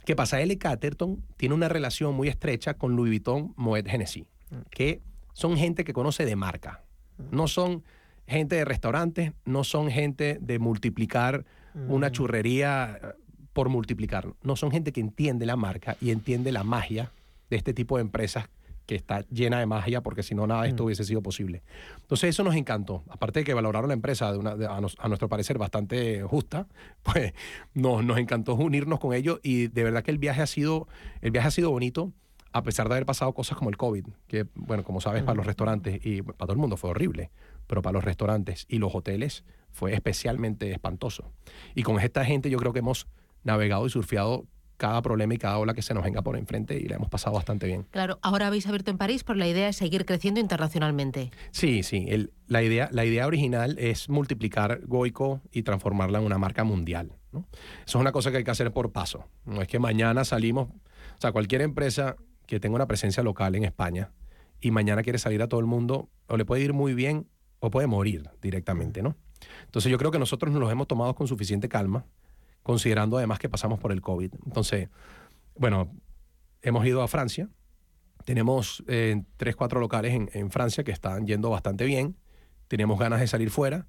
¿Qué pasa? L. Catterton tiene una relación muy estrecha con Louis Vuitton, Moet Hennessy, que son gente que conoce de marca. No son gente de restaurantes, no son gente de multiplicar una churrería por multiplicar. No son gente que entiende la marca y entiende la magia de este tipo de empresas que está llena de magia, porque si no, nada de esto hubiese sido posible. Entonces, eso nos encantó. Aparte de que valoraron la empresa de una, de- a, nos- a nuestro parecer bastante justa, pues nos, nos encantó unirnos con ellos y de verdad que el viaje ha sido, el viaje ha sido bonito, a pesar de haber pasado cosas como el COVID, que, bueno, como sabes, para los restaurantes y para todo el mundo fue horrible, pero para los restaurantes y los hoteles fue especialmente espantoso. Y con esta gente yo creo que hemos navegado y surfeado cada problema y cada ola que se nos venga por enfrente y la hemos pasado bastante bien. Claro, ahora habéis abierto en París, pero la idea es seguir creciendo internacionalmente. Sí, sí. el- la, idea, la idea original es multiplicar Goico y transformarla en una marca mundial. ¿no? Eso es una cosa que hay que hacer por paso. No es que mañana salimos, o sea, cualquier empresa que tenga una presencia local en España y mañana quiere salir a todo el mundo, o le puede ir muy bien o puede morir directamente, ¿no? Entonces yo creo que nosotros nos los hemos tomado con suficiente calma, considerando además que pasamos por el COVID. Entonces, bueno, hemos ido a Francia, tenemos eh, tres, cuatro locales en, Francia que están yendo bastante bien. Tenemos ganas de salir fuera.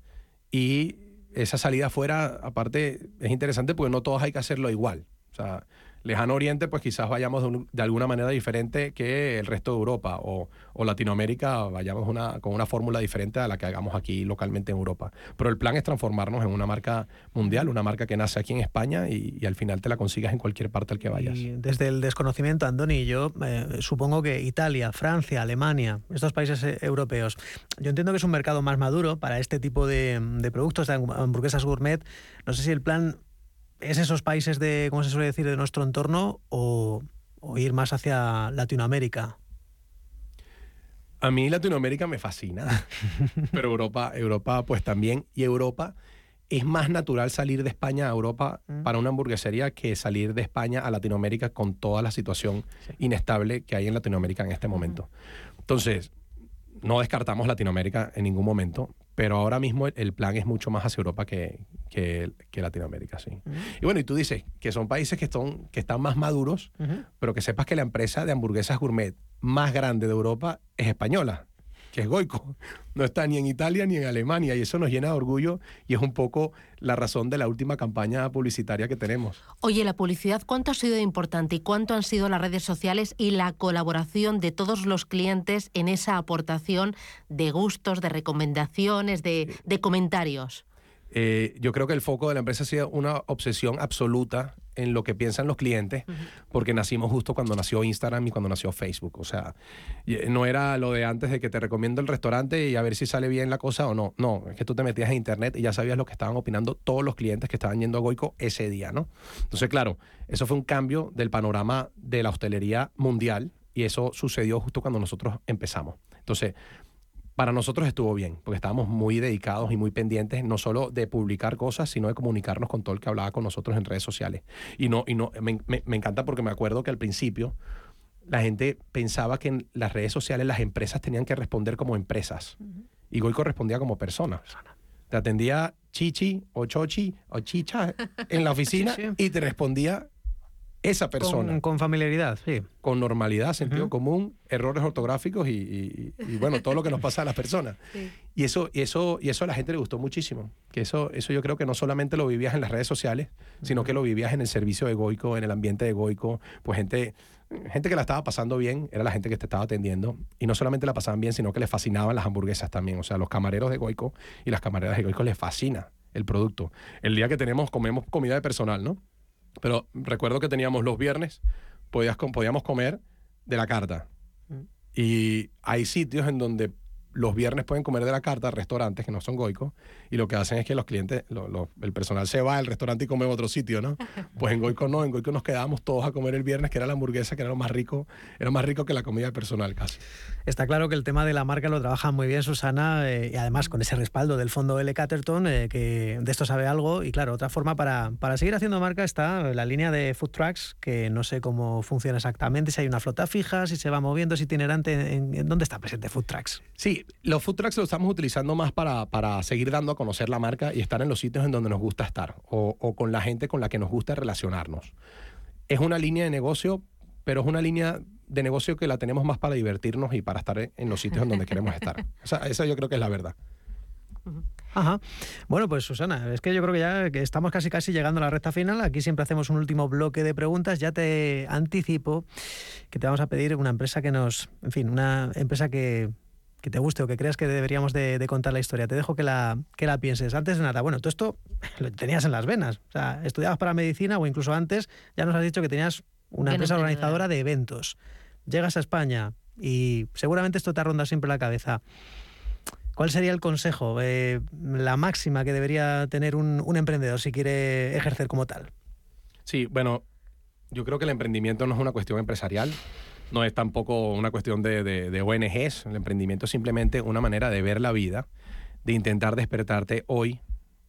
Y esa salida fuera, aparte, es interesante porque no todos hay que hacerlo igual. O sea, lejano oriente, pues quizás vayamos de, un- de alguna manera diferente que el resto de Europa o, o Latinoamérica, vayamos una, con una fórmula diferente a la que hagamos aquí localmente en Europa. Pero el plan es transformarnos en una marca mundial, una marca que nace aquí en España y, y al final te la consigas en cualquier parte al que vayas. Y desde el desconocimiento, Andoni yo, eh, supongo que Italia, Francia, Alemania, estos países eh, europeos, yo entiendo que es un mercado más maduro para este tipo de, de productos, de hamburguesas gourmet. No sé si el plan ¿Es esos países de, como se suele decir, de nuestro entorno o, o ir más hacia Latinoamérica? A mí Latinoamérica me fascina, pero Europa, Europa pues también. Y Europa es más natural salir de España a Europa para una hamburguesería que salir de España a Latinoamérica con toda la situación inestable que hay en Latinoamérica en este momento. Entonces, no descartamos Latinoamérica en ningún momento, pero ahora mismo el, el plan es mucho más hacia Europa que, que, que Latinoamérica, sí. Y bueno, y tú dices que son países que, son, que están más maduros, pero que sepas que la empresa de hamburguesas gourmet más grande de Europa es española, que es Goico. No está ni en Italia ni en Alemania y eso nos llena de orgullo y es un poco la razón de la última campaña publicitaria que tenemos. Oye, la publicidad, ¿cuánto ha sido importante y cuánto han sido las redes sociales y la colaboración de todos los clientes en esa aportación de gustos, de recomendaciones, de, de comentarios? Eh, yo creo que el foco de la empresa ha sido una obsesión absoluta en lo que piensan los clientes, porque nacimos justo cuando nació Instagram y cuando nació Facebook. O sea, eh, no era lo de antes de que te recomiendo el restaurante y a ver si sale bien la cosa o no. No, es que tú te metías en internet y ya sabías lo que estaban opinando todos los clientes que estaban yendo a Goico ese día, ¿no? Entonces, claro, eso fue un cambio del panorama de la hostelería mundial y eso sucedió justo cuando nosotros empezamos. Entonces, para nosotros estuvo bien, porque estábamos muy dedicados y muy pendientes, no solo de publicar cosas, sino de comunicarnos con todo el que hablaba con nosotros en redes sociales. Y no, y no, me, me- me encanta porque me acuerdo que al principio la gente pensaba que en las redes sociales las empresas tenían que responder como empresas. Y Goico respondía como personas. Te atendía Chichi o Chochi o Chicha en la oficina y te respondía esa persona. Con, con familiaridad, sí. Con normalidad, sentido común, errores ortográficos y, y- y, bueno, todo lo que nos pasa a las personas. Y eso, y eso, y eso a la gente le gustó muchísimo. Que eso, eso yo creo que no solamente lo vivías en las redes sociales, sino que lo vivías en el servicio de Goico, en el ambiente de Goico, pues gente, gente que la estaba pasando bien, era la gente que te estaba atendiendo. Y no solamente la pasaban bien, sino que les fascinaban las hamburguesas también. O sea, los camareros de Goico y las camareras de Goico les fascina el producto. El día que tenemos, comemos comida de personal, ¿no? Pero recuerdo que teníamos los viernes, podías, podíamos comer de la carta. Y hay sitios en donde los viernes pueden comer de la carta, restaurantes que no son goicos, y lo que hacen es que los clientes, lo- lo- el personal se va al restaurante y come en otro sitio, ¿no? Pues en Goico no, en Goico nos quedábamos todos a comer el viernes, que era la hamburguesa, que era lo más rico, era más rico que la comida del personal casi. Está claro que el tema de la marca lo trabaja muy bien Susana eh, y además con ese respaldo del fondo L. Catterton, eh, que de esto sabe algo. Y claro, otra forma para, para seguir haciendo marca está la línea de food trucks, que no sé cómo funciona exactamente, si hay una flota fija, si se va moviendo, si itinerante. ¿En, en dónde está presente food trucks? Sí, los food trucks lo estamos utilizando más para, para seguir dando a conocer la marca y estar en los sitios en donde nos gusta estar o, o con la gente con la que nos gusta relacionarnos. Es una línea de negocio, pero es una línea de negocio que la tenemos más para divertirnos y para estar en- los sitios en donde queremos estar. O sea, esa yo creo que es la verdad. Ajá. Bueno, pues Susana, es que yo creo que ya que estamos casi casi llegando a la recta final. Aquí siempre hacemos un último bloque de preguntas. Ya te anticipo que te vamos a pedir una empresa que nos, en fin, una empresa que, que te guste o que creas que deberíamos de, de contar la historia. Te dejo que la, que la pienses. Antes de nada, bueno, tú esto lo tenías en las venas. O sea, estudiabas para medicina o incluso antes ya nos has dicho que tenías una empresa organizadora de eventos. Llegas a España y seguramente esto te ronda siempre la cabeza. ¿Cuál sería el consejo, eh, la máxima que debería tener un, un emprendedor si quiere ejercer como tal? Sí, bueno, yo creo que el emprendimiento no es una cuestión empresarial, no es tampoco una cuestión de, de- ONGs. El emprendimiento es simplemente una manera de ver la vida, de intentar despertarte hoy,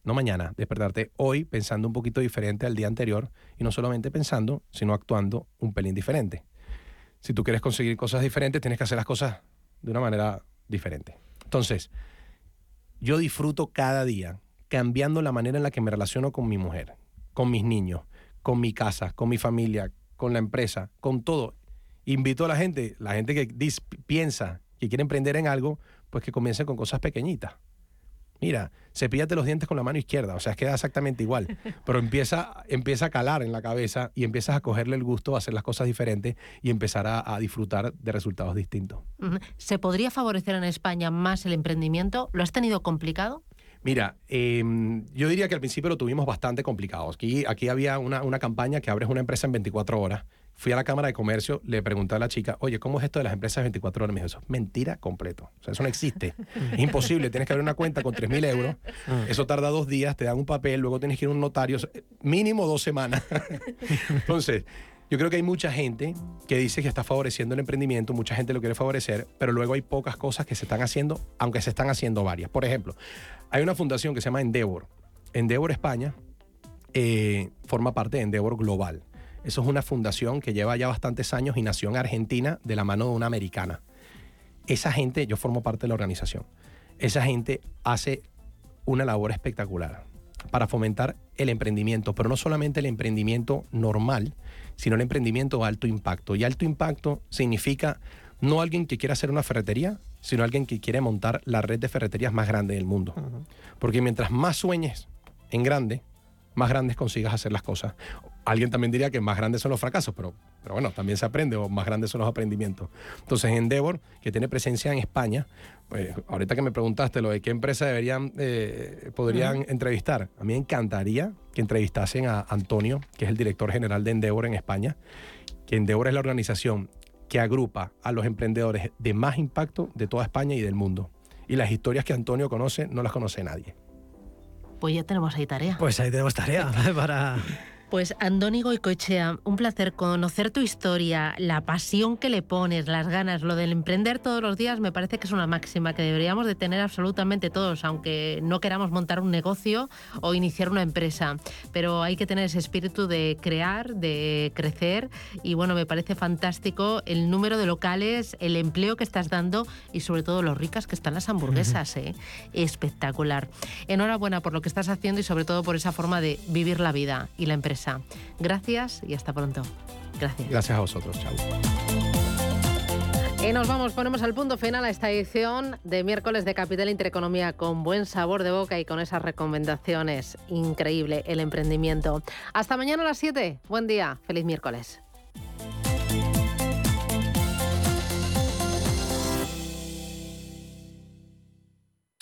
no mañana, despertarte hoy pensando un poquito diferente al día anterior y no solamente pensando, sino actuando un pelín diferente. Si tú quieres conseguir cosas diferentes, tienes que hacer las cosas de una manera diferente. Entonces, yo disfruto cada día cambiando la manera en la que me relaciono con mi mujer, con mis niños, con mi casa, con mi familia, con la empresa, con todo. Invito a la gente, la gente que dis- piensa que quiere emprender en algo, pues que comience con cosas pequeñitas. Mira, cepíllate los dientes con la mano izquierda, o sea, queda exactamente igual, pero empieza, empieza a calar en la cabeza y empiezas a cogerle el gusto a hacer las cosas diferentes y empezar a, a disfrutar de resultados distintos. ¿Se podría favorecer en España más el emprendimiento? ¿Lo has tenido complicado? Mira, eh, yo diría que al principio lo tuvimos bastante complicado. Aquí, aquí había una, una campaña que abres una empresa en 24 horas, Fui a la Cámara de Comercio, le pregunté a la chica, oye, ¿cómo es esto de las empresas 24 horas? Me dijo, eso es mentira completo. O sea, eso no existe. es imposible. Tienes que abrir una cuenta con 3 mil euros. Eso tarda dos días, te dan un papel, luego tienes que ir a un notario. Mínimo dos semanas. Entonces, yo creo que hay mucha gente que dice que está favoreciendo el emprendimiento, mucha gente lo quiere favorecer, pero luego hay pocas cosas que se están haciendo, aunque se están haciendo varias. Por ejemplo, hay una fundación que se llama Endeavor. Endeavor España eh, forma parte de Endeavor Global. Eso es una fundación que lleva ya bastantes años y nació en Argentina de la mano de una americana. Esa gente, yo formo parte de la organización, esa gente hace una labor espectacular para fomentar el emprendimiento, pero no solamente el emprendimiento normal, sino el emprendimiento de alto impacto. Y alto impacto significa no alguien que quiera hacer una ferretería, sino alguien que quiere montar la red de ferreterías más grande del mundo. Porque mientras más sueñes en grande, más grandes consigas hacer las cosas. Alguien también diría que más grandes son los fracasos, pero, pero bueno, también se aprende o más grandes son los aprendimientos. Entonces, Endeavor, que tiene presencia en España, pues ahorita que me preguntaste lo de qué empresa deberían, eh, podrían entrevistar, a mí me encantaría que entrevistasen a Antonio, que es el director general de Endeavor en España, que Endeavor es la organización que agrupa a los emprendedores de más impacto de toda España y del mundo. Y las historias que Antonio conoce no las conoce nadie. Pues ya tenemos ahí tarea. Pues ahí tenemos tarea para... Pues Andoni Goicoechea, un placer conocer tu historia, la pasión que le pones, las ganas, lo del emprender todos los días me parece que es una máxima que deberíamos de tener absolutamente todos, aunque no queramos montar un negocio o iniciar una empresa, pero hay que tener ese espíritu de crear, de crecer y bueno, me parece fantástico el número de locales, el empleo que estás dando y sobre todo lo ricas que están las hamburguesas, ¿eh? espectacular. Enhorabuena por lo que estás haciendo y sobre todo por esa forma de vivir la vida y la empresa. Gracias y hasta pronto. Gracias. Gracias a vosotros. Chao. Y nos vamos, ponemos al punto final a esta edición de miércoles de Capital Intereconomía con buen sabor de boca y con esas recomendaciones. Increíble el emprendimiento. Hasta mañana a las 7. Buen día. Feliz miércoles.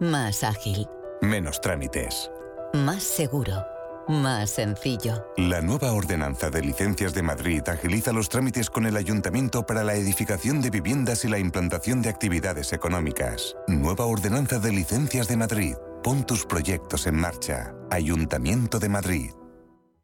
Más ágil. Menos trámites. Más seguro. Más sencillo. La nueva ordenanza de licencias de Madrid agiliza los trámites con el ayuntamiento para la edificación de viviendas y la implantación de actividades económicas. Nueva ordenanza de licencias de Madrid. Pon tus proyectos en marcha. Ayuntamiento de Madrid.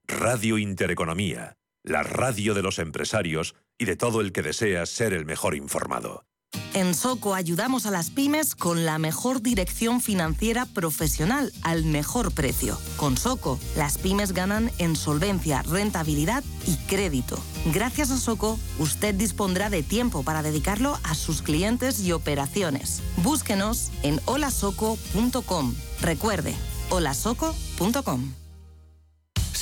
Radio Intereconomía. La radio de los empresarios y de todo el que desea ser el mejor informado. En Soco ayudamos a las pymes con la mejor dirección financiera profesional al mejor precio. Con Soco, las pymes ganan en solvencia, rentabilidad y crédito. Gracias a Soco, usted dispondrá de tiempo para dedicarlo a sus clientes y operaciones. Búsquenos en holasoco.com. Recuerde, holasoco.com.